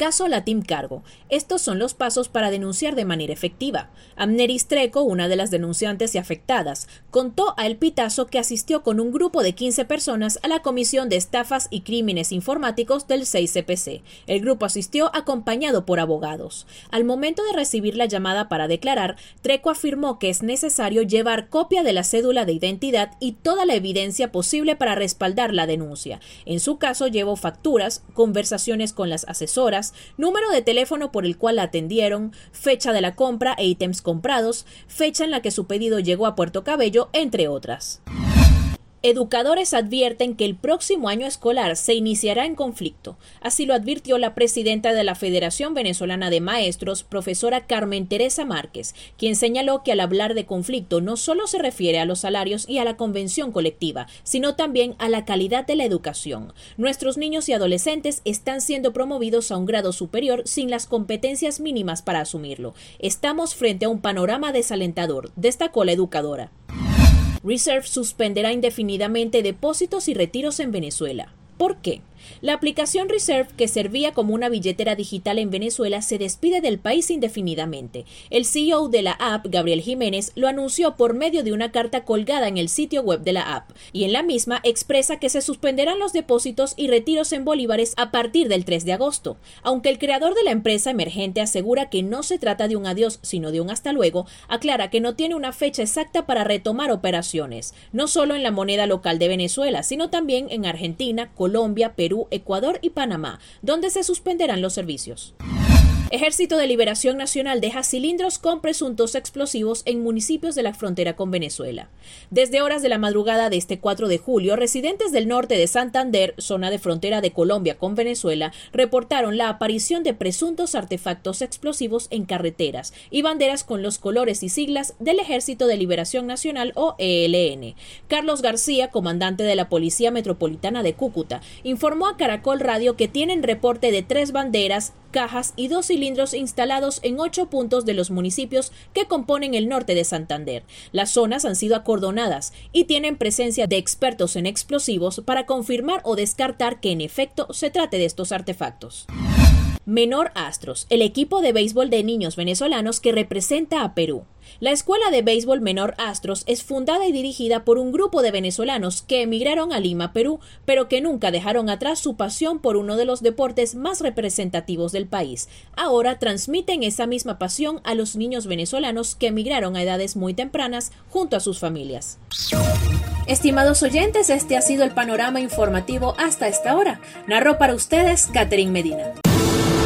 Caso Latim Cargo. Estos son los pasos para denunciar de manera efectiva. Amneris Treco, una de las denunciantes y afectadas, contó a El Pitazo que asistió con un grupo de 15 personas a la Comisión de Estafas y Crímenes Informáticos del 6CPC. El grupo asistió acompañado por abogados. Al momento de recibir la llamada para declarar, Treco afirmó que es necesario llevar copia de la cédula de identidad y toda la evidencia posible para respaldar la denuncia. En su caso, llevó facturas, conversaciones con las asesoras, número de teléfono por el cual la atendieron, fecha de la compra e ítems comprados, fecha en la que su pedido llegó a Puerto Cabello, entre otras. Educadores advierten que el próximo año escolar se iniciará en conflicto. Así lo advirtió la presidenta de la Federación Venezolana de Maestros, profesora Carmen Teresa Márquez, quien señaló que al hablar de conflicto no solo se refiere a los salarios y a la convención colectiva, sino también a la calidad de la educación. Nuestros niños y adolescentes están siendo promovidos a un grado superior sin las competencias mínimas para asumirlo. Estamos frente a un panorama desalentador, destacó la educadora. Reserve suspenderá indefinidamente depósitos y retiros en Venezuela. ¿Por qué? La aplicación Reserve, que servía como una billetera digital en Venezuela, se despide del país indefinidamente. El CEO de la app, Gabriel Jiménez, lo anunció por medio de una carta colgada en el sitio web de la app, y en la misma expresa que se suspenderán los depósitos y retiros en bolívares a partir del 3 de agosto. Aunque el creador de la empresa emergente asegura que no se trata de un adiós, sino de un hasta luego, aclara que no tiene una fecha exacta para retomar operaciones, no solo en la moneda local de Venezuela, sino también en Argentina, Colombia, Perú, Ecuador y Panamá, donde se suspenderán los servicios. Ejército de Liberación Nacional deja cilindros con presuntos explosivos en municipios de la frontera con Venezuela. Desde horas de la madrugada de este 4 de julio, residentes del norte de Santander, zona de frontera de Colombia con Venezuela, reportaron la aparición de presuntos artefactos explosivos en carreteras y banderas con los colores y siglas del Ejército de Liberación Nacional o ELN. Carlos García, comandante de la Policía Metropolitana de Cúcuta, informó a Caracol Radio que tienen reporte de tres banderas, cajas y dos cilindros instalados en ocho puntos de los municipios que componen el norte de Santander. Las zonas han sido acordonadas y tienen presencia de expertos en explosivos para confirmar o descartar que en efecto se trate de estos artefactos. Menor Astros, el equipo de béisbol de niños venezolanos que representa a Perú. La Escuela de Béisbol Menor Astros es fundada y dirigida por un grupo de venezolanos que emigraron a Lima, Perú, pero que nunca dejaron atrás su pasión por uno de los deportes más representativos del país. Ahora transmiten esa misma pasión a los niños venezolanos que emigraron a edades muy tempranas junto a sus familias. Estimados oyentes, este ha sido el panorama informativo hasta esta hora. Narró para ustedes Catherine Medina.